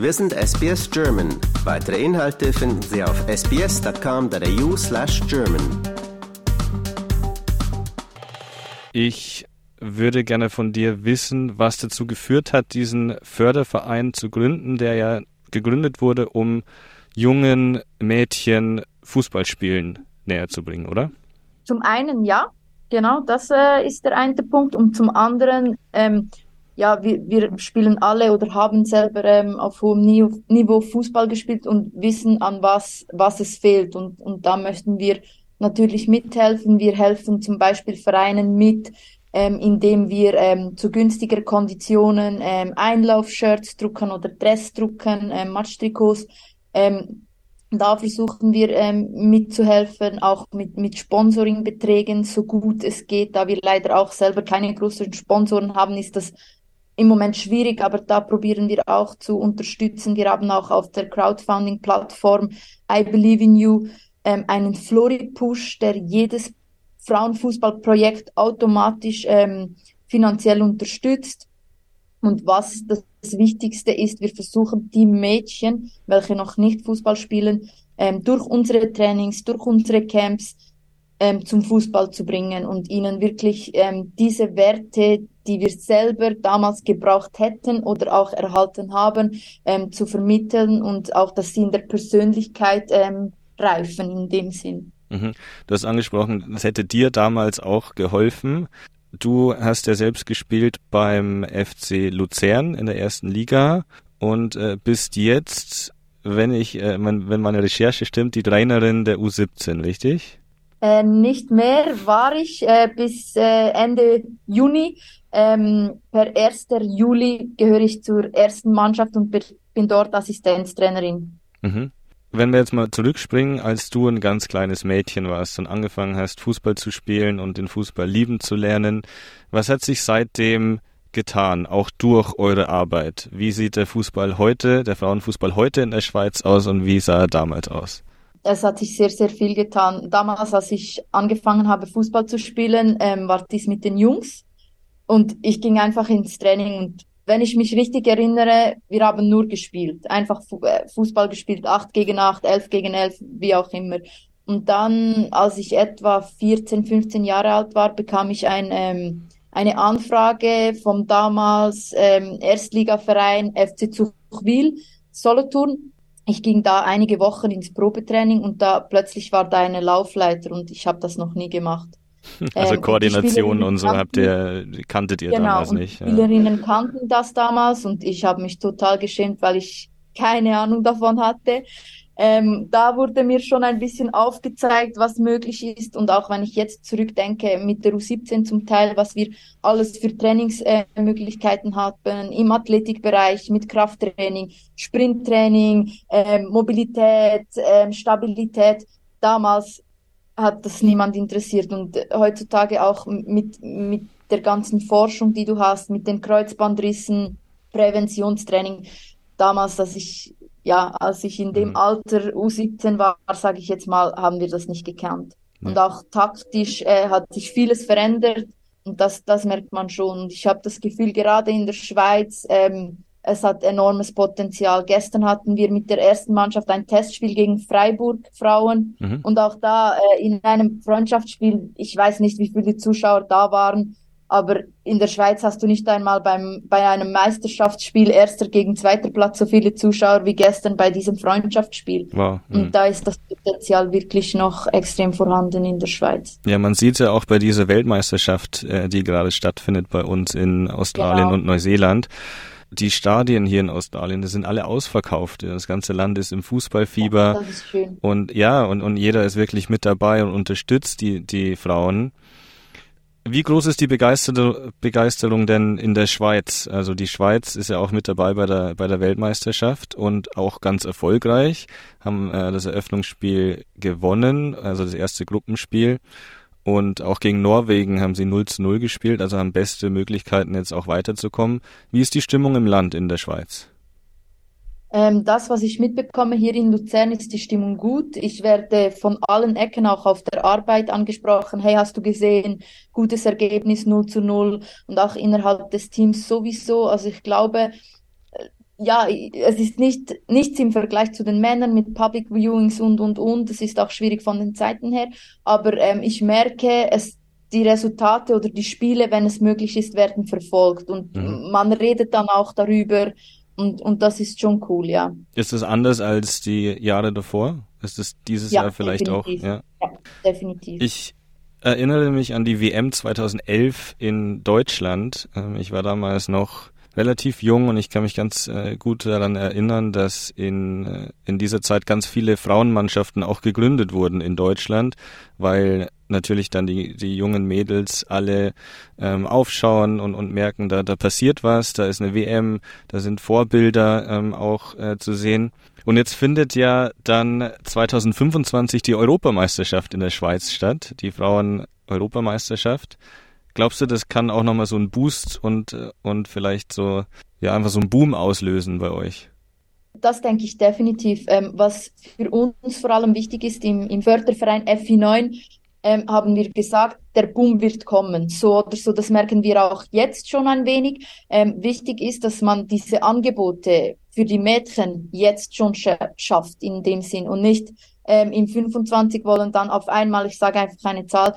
Wir sind SBS German. Weitere Inhalte finden Sie auf sbs.com.au slash German. Ich würde gerne von dir wissen, was dazu geführt hat, diesen Förderverein zu gründen, der ja gegründet wurde, um jungen Mädchen Fußballspielen näher zu bringen, oder? Zum einen ja, genau, das äh, ist der eine Punkt. Und zum anderen, ähm, ja, wir, wir spielen alle oder haben selber ähm, auf hohem Niveau Fußball gespielt und wissen, an was, was es fehlt. Und, und da möchten wir natürlich mithelfen. Wir helfen zum Beispiel Vereinen mit, ähm, indem wir ähm, zu günstiger Konditionen ähm, Einlaufshirts drucken oder Dress drucken, ähm, Matchtrikots. Ähm, da versuchen wir ähm, mitzuhelfen, auch mit, mit Sponsoringbeträgen, so gut es geht. Da wir leider auch selber keine großen Sponsoren haben, ist das im Moment schwierig, aber da probieren wir auch zu unterstützen. Wir haben auch auf der Crowdfunding-Plattform I Believe in You ähm, einen Flori-Push, der jedes Frauenfußballprojekt automatisch ähm, finanziell unterstützt. Und was das Wichtigste ist, wir versuchen die Mädchen, welche noch nicht Fußball spielen, ähm, durch unsere Trainings, durch unsere Camps ähm, zum Fußball zu bringen und ihnen wirklich ähm, diese Werte, die wir selber damals gebraucht hätten oder auch erhalten haben, ähm, zu vermitteln und auch, dass sie in der Persönlichkeit ähm, reifen in dem Sinn. Mhm. Du hast angesprochen, das hätte dir damals auch geholfen. Du hast ja selbst gespielt beim FC Luzern in der ersten Liga und äh, bist jetzt, wenn ich, äh, mein, wenn meine Recherche stimmt, die Trainerin der U17, richtig? Äh, nicht mehr war ich äh, bis äh, Ende Juni. Ähm, per 1. Juli gehöre ich zur ersten Mannschaft und bin dort Assistenztrainerin. Mhm. Wenn wir jetzt mal zurückspringen, als du ein ganz kleines Mädchen warst und angefangen hast, Fußball zu spielen und den Fußball lieben zu lernen, was hat sich seitdem getan, auch durch eure Arbeit? Wie sieht der Fußball heute, der Frauenfußball heute in der Schweiz aus und wie sah er damals aus? Es hat sich sehr, sehr viel getan. Damals, als ich angefangen habe, Fußball zu spielen, ähm, war dies mit den Jungs. Und ich ging einfach ins Training und wenn ich mich richtig erinnere, wir haben nur gespielt. Einfach äh, Fußball gespielt, 8 gegen 8, 11 gegen 11, wie auch immer. Und dann, als ich etwa 14, 15 Jahre alt war, bekam ich ein, ähm, eine Anfrage vom damals ähm, Erstligaverein FC Zuchwil, Solothurn. Ich ging da einige Wochen ins Probetraining und da plötzlich war da eine Laufleiter und ich habe das noch nie gemacht. Also ähm, Koordination und so habt ihr, kanntet ihr genau, damals und nicht. Die Spielerinnen kannten das damals und ich habe mich total geschämt, weil ich keine Ahnung davon hatte. Ähm, da wurde mir schon ein bisschen aufgezeigt, was möglich ist. Und auch wenn ich jetzt zurückdenke mit der U17 zum Teil, was wir alles für Trainingsmöglichkeiten äh, hatten, im Athletikbereich mit Krafttraining, Sprinttraining, äh, Mobilität, äh, Stabilität. Damals hat das niemand interessiert. Und heutzutage auch mit, mit der ganzen Forschung, die du hast, mit den Kreuzbandrissen, Präventionstraining. Damals, dass ich, ja, als ich in dem mhm. Alter U17 war, sage ich jetzt mal, haben wir das nicht gekannt. Ja. Und auch taktisch äh, hat sich vieles verändert und das, das merkt man schon. Und ich habe das Gefühl, gerade in der Schweiz, ähm, es hat enormes Potenzial. Gestern hatten wir mit der ersten Mannschaft ein Testspiel gegen Freiburg Frauen mhm. und auch da äh, in einem Freundschaftsspiel, ich weiß nicht, wie viele Zuschauer da waren, aber in der Schweiz hast du nicht einmal beim, bei einem Meisterschaftsspiel erster gegen zweiter Platz so viele Zuschauer wie gestern bei diesem Freundschaftsspiel. Wow. Mhm. Und da ist das Potenzial wirklich noch extrem vorhanden in der Schweiz. Ja, man sieht ja auch bei dieser Weltmeisterschaft, äh, die gerade stattfindet bei uns in Australien genau. und Neuseeland die Stadien hier in Australien, die sind alle ausverkauft. Das ganze Land ist im Fußballfieber. Das ist schön. Und ja, und, und jeder ist wirklich mit dabei und unterstützt die, die Frauen. Wie groß ist die Begeisterung, denn in der Schweiz? Also die Schweiz ist ja auch mit dabei bei der, bei der Weltmeisterschaft und auch ganz erfolgreich, haben äh, das Eröffnungsspiel gewonnen, also das erste Gruppenspiel. Und auch gegen Norwegen haben sie 0 zu 0 gespielt, also haben beste Möglichkeiten jetzt auch weiterzukommen. Wie ist die Stimmung im Land in der Schweiz? Ähm, das, was ich mitbekomme hier in Luzern, ist die Stimmung gut. Ich werde von allen Ecken auch auf der Arbeit angesprochen. Hey, hast du gesehen? Gutes Ergebnis 0 zu 0 und auch innerhalb des Teams sowieso. Also ich glaube, ja, es ist nicht, nichts im Vergleich zu den Männern mit Public Viewings und, und, und. Es ist auch schwierig von den Zeiten her. Aber ähm, ich merke, es, die Resultate oder die Spiele, wenn es möglich ist, werden verfolgt. Und mhm. man redet dann auch darüber. Und, und das ist schon cool, ja. Ist es anders als die Jahre davor? Ist es dieses ja, Jahr vielleicht definitiv. auch? Ja? ja, definitiv. Ich erinnere mich an die WM 2011 in Deutschland. Ähm, ich war damals noch relativ jung und ich kann mich ganz äh, gut daran erinnern, dass in, äh, in dieser Zeit ganz viele Frauenmannschaften auch gegründet wurden in Deutschland, weil natürlich dann die, die jungen Mädels alle ähm, aufschauen und, und merken, da, da passiert was, da ist eine WM, da sind Vorbilder ähm, auch äh, zu sehen. Und jetzt findet ja dann 2025 die Europameisterschaft in der Schweiz statt, die Frauen-Europameisterschaft. Glaubst du, das kann auch nochmal so einen Boost und, und vielleicht so, ja, einfach so einen Boom auslösen bei euch? Das denke ich definitiv. Ähm, was für uns vor allem wichtig ist, im, im Förderverein FI9 ähm, haben wir gesagt, der Boom wird kommen. So oder so, das merken wir auch jetzt schon ein wenig. Ähm, wichtig ist, dass man diese Angebote für die Mädchen jetzt schon sch schafft in dem Sinn und nicht ähm, im 25 wollen dann auf einmal, ich sage einfach eine Zahl,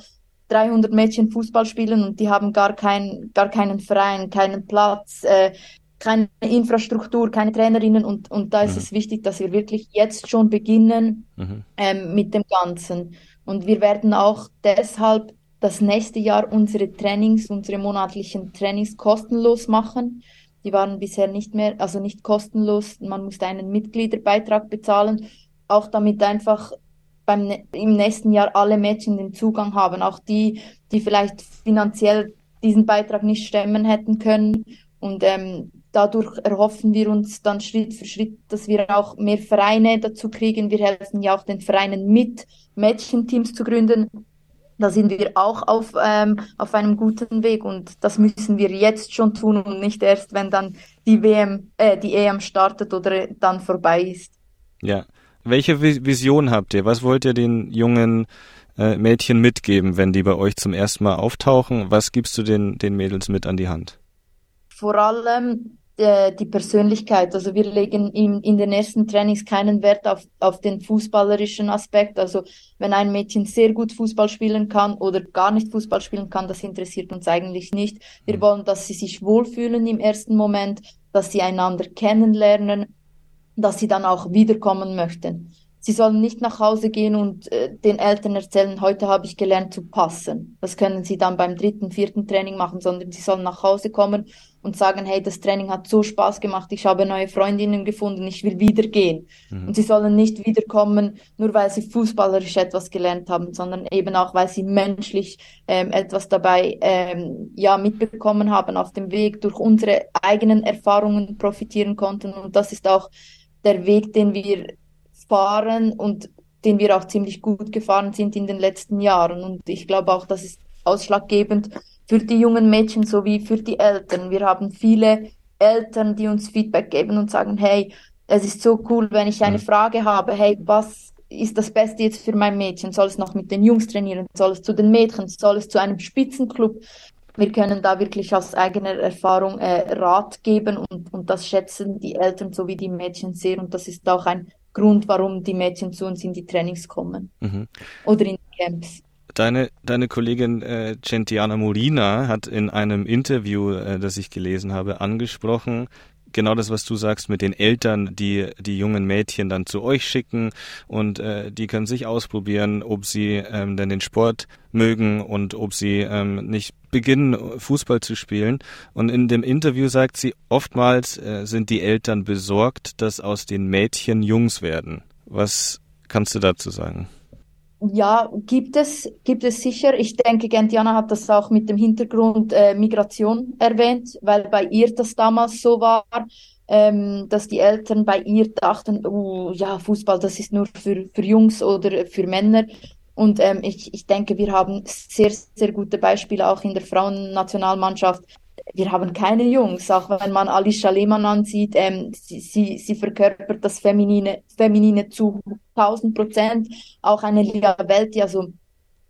300 Mädchen Fußball spielen und die haben gar, kein, gar keinen Verein, keinen Platz, äh, keine Infrastruktur, keine Trainerinnen und, und da ist mhm. es wichtig, dass wir wirklich jetzt schon beginnen mhm. ähm, mit dem Ganzen. Und wir werden auch deshalb das nächste Jahr unsere Trainings, unsere monatlichen Trainings kostenlos machen. Die waren bisher nicht mehr, also nicht kostenlos. Man musste einen Mitgliederbeitrag bezahlen, auch damit einfach beim, im nächsten Jahr alle Mädchen den Zugang haben, auch die, die vielleicht finanziell diesen Beitrag nicht stemmen hätten können. Und ähm, dadurch erhoffen wir uns dann Schritt für Schritt, dass wir auch mehr Vereine dazu kriegen. Wir helfen ja auch den Vereinen mit, Mädchenteams zu gründen. Da sind wir auch auf, ähm, auf einem guten Weg und das müssen wir jetzt schon tun und nicht erst, wenn dann die WM, äh, die EM startet oder dann vorbei ist. Ja, welche Vision habt ihr? Was wollt ihr den jungen äh, Mädchen mitgeben, wenn die bei euch zum ersten Mal auftauchen? Was gibst du den, den Mädels mit an die Hand? Vor allem äh, die Persönlichkeit. Also wir legen in, in den ersten Trainings keinen Wert auf, auf den fußballerischen Aspekt. Also wenn ein Mädchen sehr gut Fußball spielen kann oder gar nicht Fußball spielen kann, das interessiert uns eigentlich nicht. Wir mhm. wollen, dass sie sich wohlfühlen im ersten Moment, dass sie einander kennenlernen dass sie dann auch wiederkommen möchten. Sie sollen nicht nach Hause gehen und äh, den Eltern erzählen, heute habe ich gelernt zu passen. Das können sie dann beim dritten, vierten Training machen, sondern sie sollen nach Hause kommen und sagen, hey, das Training hat so Spaß gemacht, ich habe neue Freundinnen gefunden, ich will wieder gehen. Mhm. Und sie sollen nicht wiederkommen, nur weil sie fußballerisch etwas gelernt haben, sondern eben auch, weil sie menschlich ähm, etwas dabei ähm, ja mitbekommen haben auf dem Weg, durch unsere eigenen Erfahrungen profitieren konnten. Und das ist auch der Weg, den wir fahren und den wir auch ziemlich gut gefahren sind in den letzten Jahren. Und ich glaube auch, das ist ausschlaggebend für die jungen Mädchen sowie für die Eltern. Wir haben viele Eltern, die uns Feedback geben und sagen, hey, es ist so cool, wenn ich eine mhm. Frage habe, hey, was ist das Beste jetzt für mein Mädchen? Soll es noch mit den Jungs trainieren? Soll es zu den Mädchen? Soll es zu einem Spitzenclub? Wir können da wirklich aus eigener Erfahrung äh, Rat geben und, und das schätzen die Eltern sowie die Mädchen sehr und das ist auch ein Grund, warum die Mädchen zu uns in die Trainings kommen mhm. oder in die Camps. Deine, deine Kollegin äh, Gentiana Molina hat in einem Interview, äh, das ich gelesen habe, angesprochen, genau das, was du sagst mit den Eltern, die die jungen Mädchen dann zu euch schicken und äh, die können sich ausprobieren, ob sie ähm, denn den Sport mögen und ob sie ähm, nicht beginnen, Fußball zu spielen. Und in dem Interview sagt sie, oftmals äh, sind die Eltern besorgt, dass aus den Mädchen Jungs werden. Was kannst du dazu sagen? Ja, gibt es, gibt es sicher. Ich denke, Gentiana hat das auch mit dem Hintergrund äh, Migration erwähnt, weil bei ihr das damals so war, ähm, dass die Eltern bei ihr dachten, oh, ja, Fußball, das ist nur für, für Jungs oder für Männer. Und ähm, ich, ich denke, wir haben sehr, sehr gute Beispiele auch in der Frauennationalmannschaft, wir haben keine Jungs, auch wenn man Alicia Lehmann ansieht, ähm, sie, sie, sie verkörpert das Feminine, Feminine zu 1000 Prozent, auch eine Lia Welt, also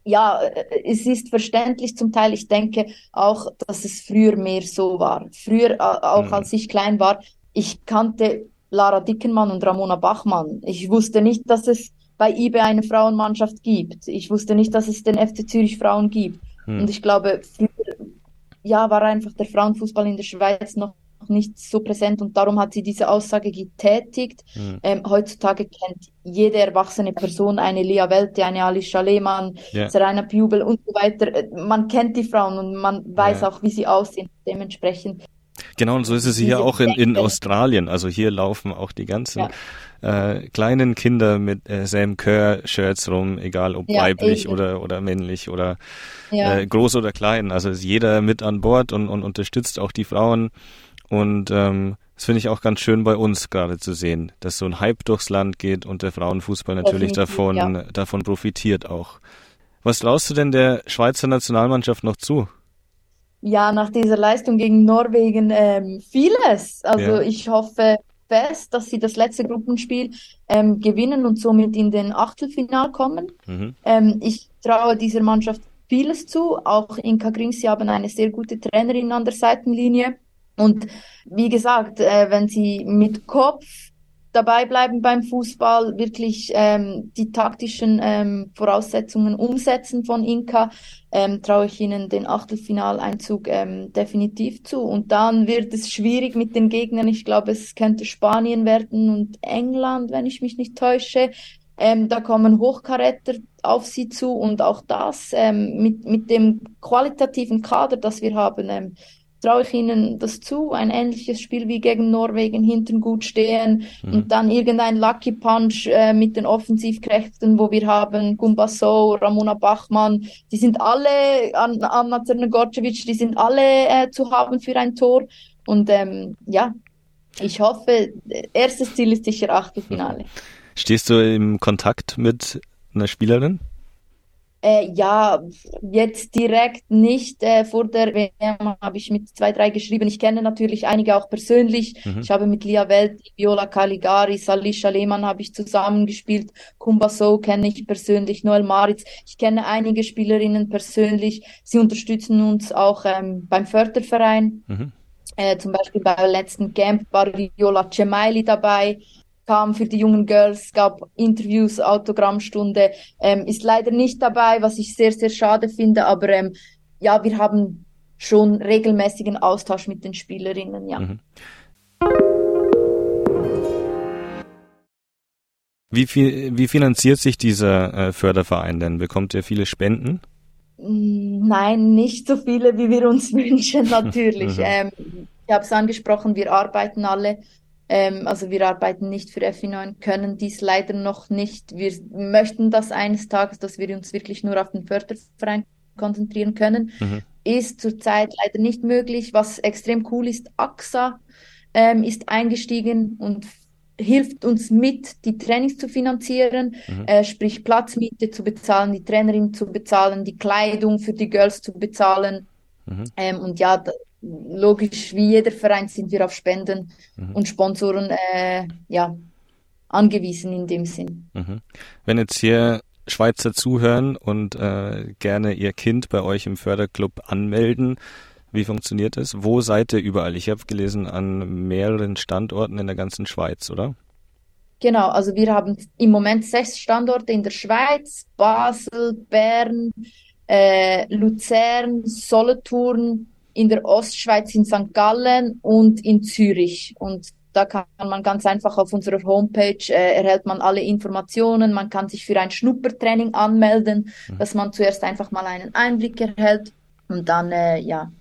ja, äh, es ist verständlich zum Teil. Ich denke auch, dass es früher mehr so war. Früher, auch mhm. als ich klein war, ich kannte Lara Dickenmann und Ramona Bachmann. Ich wusste nicht, dass es bei IBE eine Frauenmannschaft gibt. Ich wusste nicht, dass es den FC Zürich Frauen gibt. Hm. Und ich glaube, früher, ja, war einfach der Frauenfußball in der Schweiz noch nicht so präsent und darum hat sie diese Aussage getätigt. Mhm. Ähm, heutzutage kennt jede erwachsene Person eine Lia Welte, eine Alicia Lehmann, yeah. Serena Pubel und so weiter. Äh, man kennt die Frauen und man weiß yeah. auch, wie sie aussehen. Dementsprechend Genau, und so ist es hier auch in, in Australien. Also hier laufen auch die ganzen ja. äh, kleinen Kinder mit äh, Sam Kerr-Shirts rum, egal ob ja, weiblich oder, oder männlich oder ja. äh, groß oder klein. Also ist jeder mit an Bord und, und unterstützt auch die Frauen. Und ähm, das finde ich auch ganz schön bei uns gerade zu sehen, dass so ein Hype durchs Land geht und der Frauenfußball natürlich davon, davon profitiert auch. Was traust du denn der Schweizer Nationalmannschaft noch zu? Ja, nach dieser Leistung gegen Norwegen ähm, vieles. Also ja. ich hoffe fest, dass sie das letzte Gruppenspiel ähm, gewinnen und somit in den Achtelfinal kommen. Mhm. Ähm, ich traue dieser Mannschaft vieles zu. Auch Inka Grings, sie haben eine sehr gute Trainerin an der Seitenlinie. Und wie gesagt, äh, wenn sie mit Kopf dabei bleiben beim Fußball, wirklich ähm, die taktischen ähm, Voraussetzungen umsetzen von Inka, ähm, traue ich ihnen den Achtelfinaleinzug ähm, definitiv zu. Und dann wird es schwierig mit den Gegnern. Ich glaube, es könnte Spanien werden und England, wenn ich mich nicht täusche. Ähm, da kommen Hochkaräter auf sie zu und auch das ähm, mit, mit dem qualitativen Kader, das wir haben, ähm, traue ich ihnen das zu, ein ähnliches Spiel wie gegen Norwegen, hinten gut stehen mhm. und dann irgendein Lucky Punch äh, mit den Offensivkräften, wo wir haben Gumbaso, Ramona Bachmann, die sind alle, Anna Zernogorcevic, die sind alle äh, zu haben für ein Tor und ähm, ja, ich hoffe, erstes Ziel ist sicher Achtelfinale. Stehst du im Kontakt mit einer Spielerin? Äh, ja, jetzt direkt nicht. Äh, vor der WM habe ich mit zwei, drei geschrieben. Ich kenne natürlich einige auch persönlich. Mhm. Ich habe mit Lia Welt, Viola Caligari, Salisha Lehmann habe ich zusammengespielt. Kumba So kenne ich persönlich, Noel Maritz. Ich kenne einige Spielerinnen persönlich. Sie unterstützen uns auch ähm, beim Förderverein. Mhm. Äh, zum Beispiel beim letzten Camp war Viola Cemaili dabei kam für die jungen Girls, gab Interviews, Autogrammstunde, ähm, ist leider nicht dabei, was ich sehr, sehr schade finde, aber ähm, ja, wir haben schon regelmäßigen Austausch mit den Spielerinnen, ja. Mhm. Wie, viel, wie finanziert sich dieser äh, Förderverein denn? Bekommt ihr viele Spenden? Mm, nein, nicht so viele, wie wir uns wünschen, natürlich. Mhm. ähm, ich habe es angesprochen, wir arbeiten alle ähm, also wir arbeiten nicht für FI9, können dies leider noch nicht. Wir möchten das eines Tages, dass wir uns wirklich nur auf den Förderverein konzentrieren können. Mhm. Ist zurzeit leider nicht möglich. Was extrem cool ist, AXA ähm, ist eingestiegen und hilft uns mit, die Trainings zu finanzieren, mhm. äh, sprich Platzmiete zu bezahlen, die Trainerin zu bezahlen, die Kleidung für die Girls zu bezahlen. Mhm. Ähm, und ja, logisch, wie jeder Verein sind wir auf Spenden mhm. und Sponsoren äh, ja, angewiesen in dem Sinn. Mhm. Wenn jetzt hier Schweizer zuhören und äh, gerne ihr Kind bei euch im Förderclub anmelden, wie funktioniert das? Wo seid ihr überall? Ich habe gelesen, an mehreren Standorten in der ganzen Schweiz, oder? Genau, also wir haben im Moment sechs Standorte in der Schweiz, Basel, Bern, äh, Luzern, Solothurn, in der Ostschweiz in St. Gallen und in Zürich. Und da kann man ganz einfach auf unserer Homepage äh, erhält man alle Informationen. Man kann sich für ein Schnuppertraining anmelden, mhm. dass man zuerst einfach mal einen Einblick erhält und dann äh, ja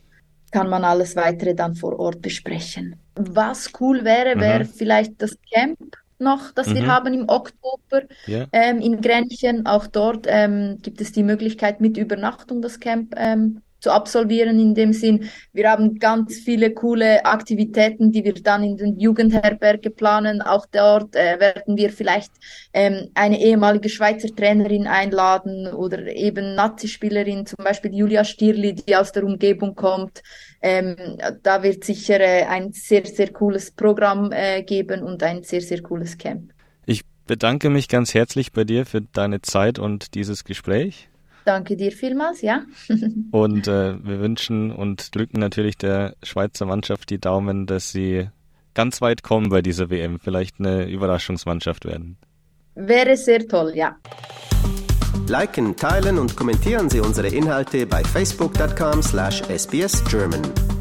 kann man alles weitere dann vor Ort besprechen. Was cool wäre, wäre mhm. vielleicht das Camp noch, das mhm. wir haben im Oktober yeah. ähm, in Grenchen. Auch dort ähm, gibt es die Möglichkeit mit Übernachtung das Camp ähm, zu absolvieren in dem Sinn. Wir haben ganz viele coole Aktivitäten, die wir dann in den Jugendherberge planen. Auch dort äh, werden wir vielleicht ähm, eine ehemalige Schweizer Trainerin einladen oder eben Nazi-Spielerin, zum Beispiel Julia Stierli, die aus der Umgebung kommt. Ähm, da wird sicher äh, ein sehr, sehr cooles Programm äh, geben und ein sehr, sehr cooles Camp. Ich bedanke mich ganz herzlich bei dir für deine Zeit und dieses Gespräch. Danke dir vielmals, ja. und äh, wir wünschen und drücken natürlich der Schweizer Mannschaft die Daumen, dass sie ganz weit kommen bei dieser WM, vielleicht eine Überraschungsmannschaft werden. Wäre sehr toll, ja. Liken, teilen und kommentieren Sie unsere Inhalte bei facebook.com/sbsgerman.